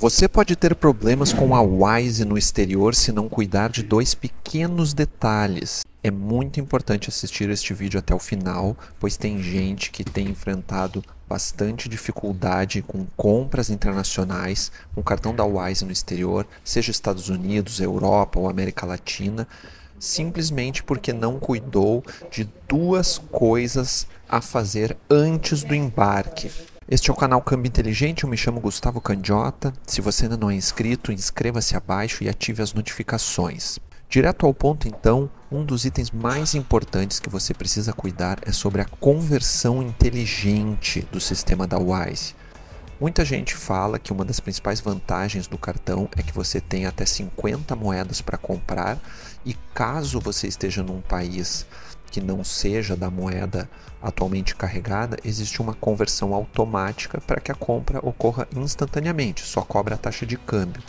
Você pode ter problemas com a Wise no exterior se não cuidar de dois pequenos detalhes. É muito importante assistir este vídeo até o final, pois tem gente que tem enfrentado bastante dificuldade com compras internacionais com cartão da Wise no exterior, seja Estados Unidos, Europa ou América Latina, simplesmente porque não cuidou de duas coisas a fazer antes do embarque. Este é o canal Câmbio Inteligente, eu me chamo Gustavo Candiota. Se você ainda não é inscrito, inscreva-se abaixo e ative as notificações. Direto ao ponto, então, um dos itens mais importantes que você precisa cuidar é sobre a conversão inteligente do sistema da Wise. Muita gente fala que uma das principais vantagens do cartão é que você tem até 50 moedas para comprar e caso você esteja num país que não seja da moeda atualmente carregada, existe uma conversão automática para que a compra ocorra instantaneamente, só cobra a taxa de câmbio.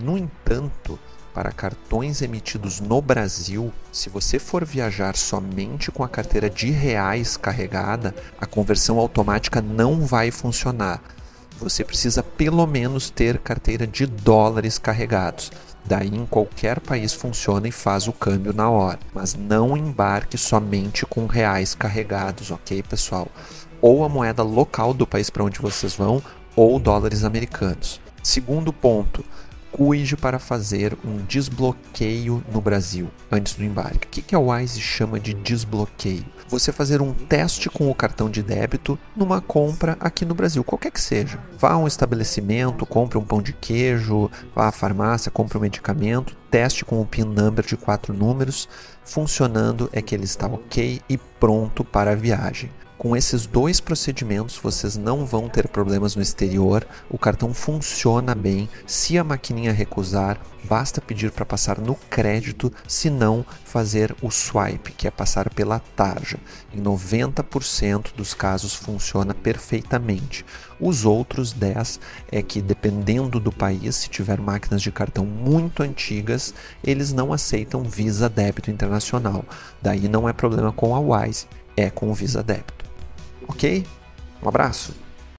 No entanto, para cartões emitidos no Brasil, se você for viajar somente com a carteira de reais carregada, a conversão automática não vai funcionar. Você precisa pelo menos ter carteira de dólares carregados. Daí em qualquer país funciona e faz o câmbio na hora. Mas não embarque somente com reais carregados, ok, pessoal? Ou a moeda local do país para onde vocês vão, ou dólares americanos. Segundo ponto, cuide para fazer um desbloqueio no Brasil antes do embarque. O que a Wise chama de desbloqueio? Você fazer um teste com o cartão de débito numa compra aqui no Brasil, qualquer que seja. Vá a um estabelecimento, compre um pão de queijo, vá à farmácia, compre um medicamento, teste com o PIN number de quatro números. Funcionando é que ele está ok e pronto para a viagem. Com esses dois procedimentos, vocês não vão ter problemas no exterior. O cartão funciona bem. Se a maquininha recusar, basta pedir para passar no crédito, se não, fazer o swipe, que é passar pela tarja. Em 90% dos casos funciona perfeitamente. Os outros 10 é que dependendo do país, se tiver máquinas de cartão muito antigas, eles não aceitam Visa débito internacional. Daí não é problema com a Wise, é com o Visa débito. Ok? Um abraço.